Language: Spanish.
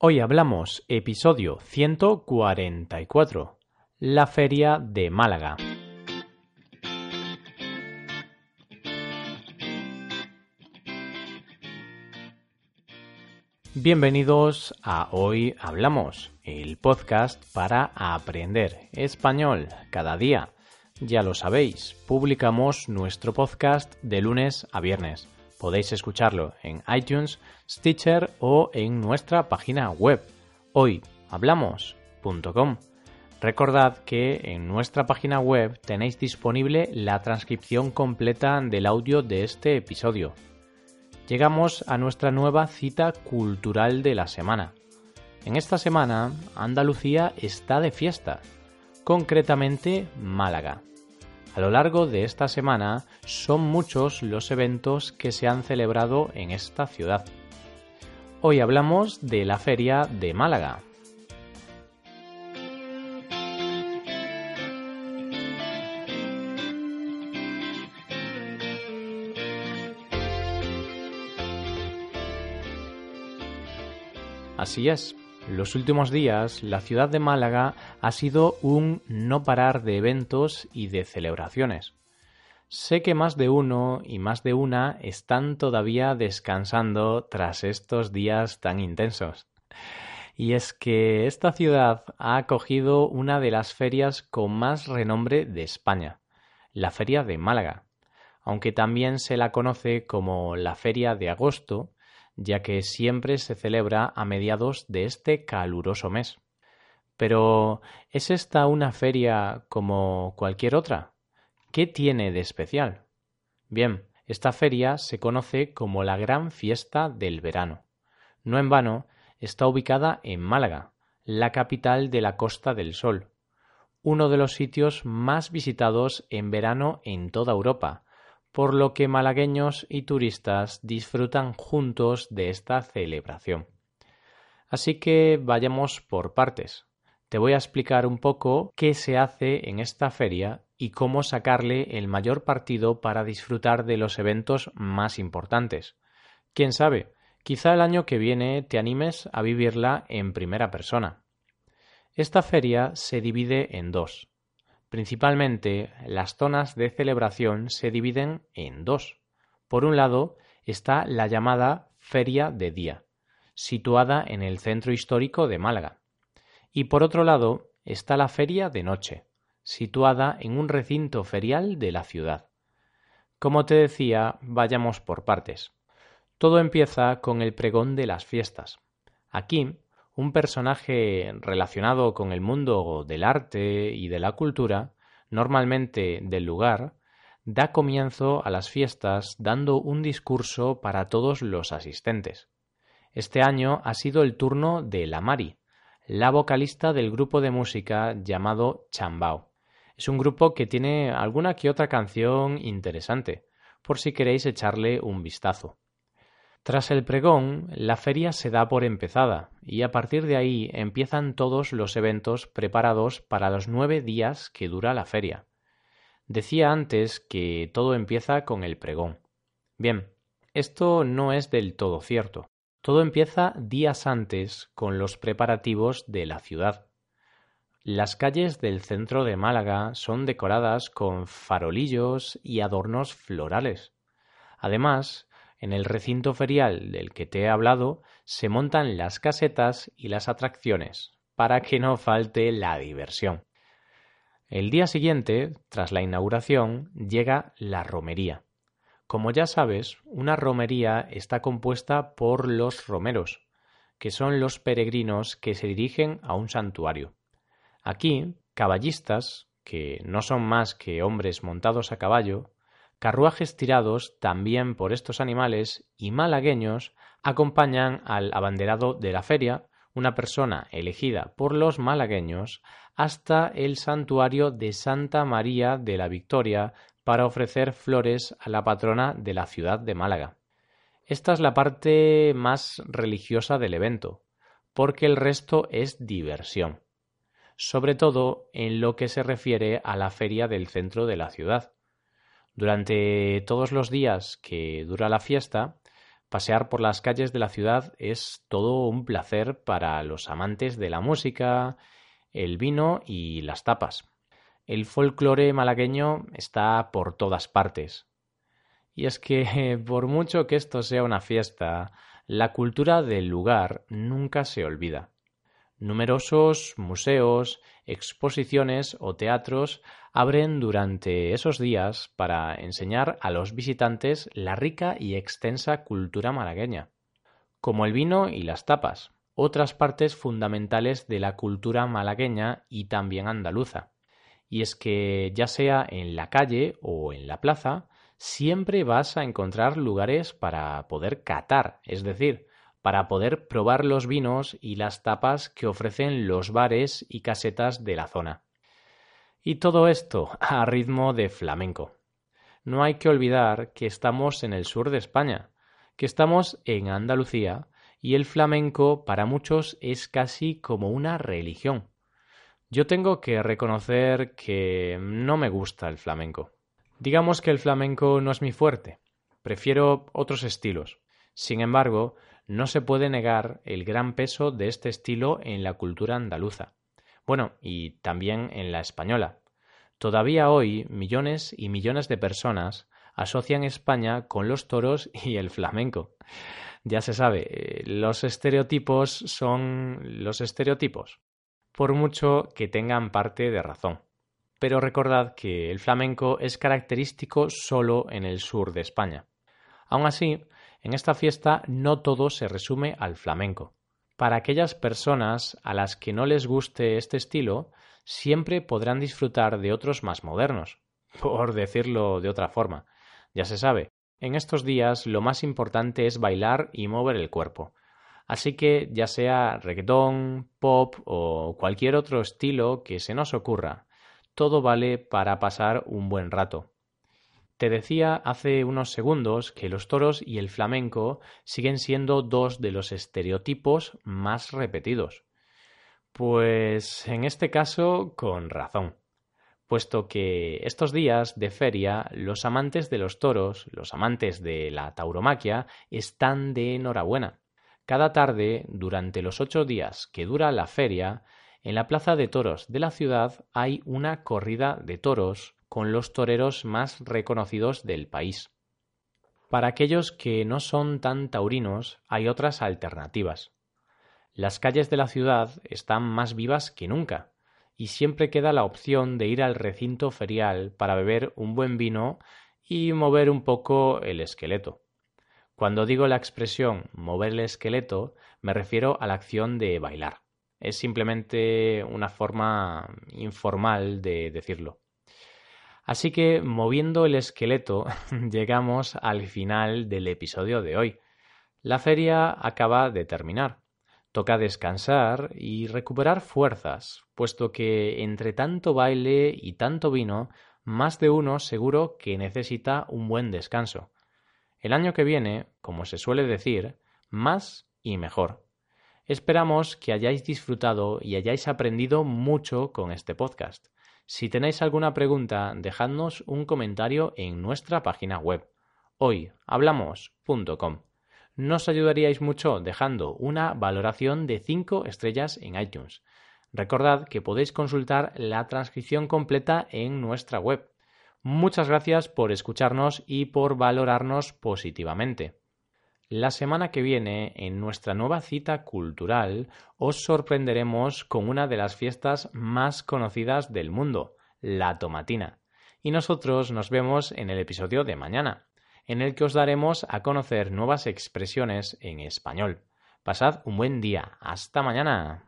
Hoy hablamos episodio 144, la Feria de Málaga. Bienvenidos a Hoy Hablamos, el podcast para aprender español cada día. Ya lo sabéis, publicamos nuestro podcast de lunes a viernes. Podéis escucharlo en iTunes, Stitcher o en nuestra página web hoyhablamos.com. Recordad que en nuestra página web tenéis disponible la transcripción completa del audio de este episodio. Llegamos a nuestra nueva cita cultural de la semana. En esta semana, Andalucía está de fiesta, concretamente Málaga. A lo largo de esta semana son muchos los eventos que se han celebrado en esta ciudad. Hoy hablamos de la Feria de Málaga. Así es, los últimos días, la ciudad de Málaga ha sido un no parar de eventos y de celebraciones. Sé que más de uno y más de una están todavía descansando tras estos días tan intensos. Y es que esta ciudad ha acogido una de las ferias con más renombre de España, la Feria de Málaga, aunque también se la conoce como la Feria de Agosto ya que siempre se celebra a mediados de este caluroso mes. Pero, ¿es esta una feria como cualquier otra? ¿Qué tiene de especial? Bien, esta feria se conoce como la Gran Fiesta del Verano. No en vano, está ubicada en Málaga, la capital de la Costa del Sol, uno de los sitios más visitados en verano en toda Europa, por lo que malagueños y turistas disfrutan juntos de esta celebración. Así que vayamos por partes. Te voy a explicar un poco qué se hace en esta feria y cómo sacarle el mayor partido para disfrutar de los eventos más importantes. Quién sabe, quizá el año que viene te animes a vivirla en primera persona. Esta feria se divide en dos. Principalmente, las zonas de celebración se dividen en dos. Por un lado está la llamada Feria de Día, situada en el centro histórico de Málaga. Y por otro lado está la Feria de Noche, situada en un recinto ferial de la ciudad. Como te decía, vayamos por partes. Todo empieza con el pregón de las fiestas. Aquí un personaje relacionado con el mundo del arte y de la cultura, normalmente del lugar, da comienzo a las fiestas dando un discurso para todos los asistentes. Este año ha sido el turno de la Mari, la vocalista del grupo de música llamado Chambao. Es un grupo que tiene alguna que otra canción interesante, por si queréis echarle un vistazo. Tras el pregón, la feria se da por empezada y a partir de ahí empiezan todos los eventos preparados para los nueve días que dura la feria. Decía antes que todo empieza con el pregón. Bien, esto no es del todo cierto. Todo empieza días antes con los preparativos de la ciudad. Las calles del centro de Málaga son decoradas con farolillos y adornos florales. Además, en el recinto ferial del que te he hablado se montan las casetas y las atracciones, para que no falte la diversión. El día siguiente, tras la inauguración, llega la romería. Como ya sabes, una romería está compuesta por los romeros, que son los peregrinos que se dirigen a un santuario. Aquí, caballistas, que no son más que hombres montados a caballo, Carruajes tirados también por estos animales y malagueños acompañan al abanderado de la feria, una persona elegida por los malagueños, hasta el santuario de Santa María de la Victoria para ofrecer flores a la patrona de la ciudad de Málaga. Esta es la parte más religiosa del evento, porque el resto es diversión, sobre todo en lo que se refiere a la feria del centro de la ciudad. Durante todos los días que dura la fiesta, Pasear por las calles de la ciudad es todo un placer para los amantes de la música, el vino y las tapas. El folclore malagueño está por todas partes. Y es que, por mucho que esto sea una fiesta, la cultura del lugar nunca se olvida. Numerosos museos, exposiciones o teatros abren durante esos días para enseñar a los visitantes la rica y extensa cultura malagueña, como el vino y las tapas, otras partes fundamentales de la cultura malagueña y también andaluza. Y es que ya sea en la calle o en la plaza, siempre vas a encontrar lugares para poder catar, es decir, para poder probar los vinos y las tapas que ofrecen los bares y casetas de la zona. Y todo esto a ritmo de flamenco. No hay que olvidar que estamos en el sur de España, que estamos en Andalucía y el flamenco para muchos es casi como una religión. Yo tengo que reconocer que no me gusta el flamenco. Digamos que el flamenco no es mi fuerte. Prefiero otros estilos. Sin embargo, no se puede negar el gran peso de este estilo en la cultura andaluza. Bueno, y también en la española. Todavía hoy millones y millones de personas asocian España con los toros y el flamenco. Ya se sabe, eh, los estereotipos son los estereotipos, por mucho que tengan parte de razón. Pero recordad que el flamenco es característico solo en el sur de España. Aun así, en esta fiesta no todo se resume al flamenco. Para aquellas personas a las que no les guste este estilo, siempre podrán disfrutar de otros más modernos, por decirlo de otra forma. Ya se sabe, en estos días lo más importante es bailar y mover el cuerpo. Así que ya sea reggaetón, pop o cualquier otro estilo que se nos ocurra, todo vale para pasar un buen rato. Te decía hace unos segundos que los toros y el flamenco siguen siendo dos de los estereotipos más repetidos. Pues en este caso con razón, puesto que estos días de feria los amantes de los toros, los amantes de la tauromaquia, están de enhorabuena. Cada tarde, durante los ocho días que dura la feria, en la plaza de toros de la ciudad hay una corrida de toros con los toreros más reconocidos del país. Para aquellos que no son tan taurinos hay otras alternativas. Las calles de la ciudad están más vivas que nunca, y siempre queda la opción de ir al recinto ferial para beber un buen vino y mover un poco el esqueleto. Cuando digo la expresión mover el esqueleto, me refiero a la acción de bailar. Es simplemente una forma informal de decirlo. Así que, moviendo el esqueleto, llegamos al final del episodio de hoy. La feria acaba de terminar. Toca descansar y recuperar fuerzas, puesto que entre tanto baile y tanto vino, más de uno seguro que necesita un buen descanso. El año que viene, como se suele decir, más y mejor. Esperamos que hayáis disfrutado y hayáis aprendido mucho con este podcast. Si tenéis alguna pregunta, dejadnos un comentario en nuestra página web hoyhablamos.com. Nos ayudaríais mucho dejando una valoración de 5 estrellas en iTunes. Recordad que podéis consultar la transcripción completa en nuestra web. Muchas gracias por escucharnos y por valorarnos positivamente. La semana que viene, en nuestra nueva cita cultural, os sorprenderemos con una de las fiestas más conocidas del mundo, la tomatina. Y nosotros nos vemos en el episodio de mañana, en el que os daremos a conocer nuevas expresiones en español. Pasad un buen día. Hasta mañana.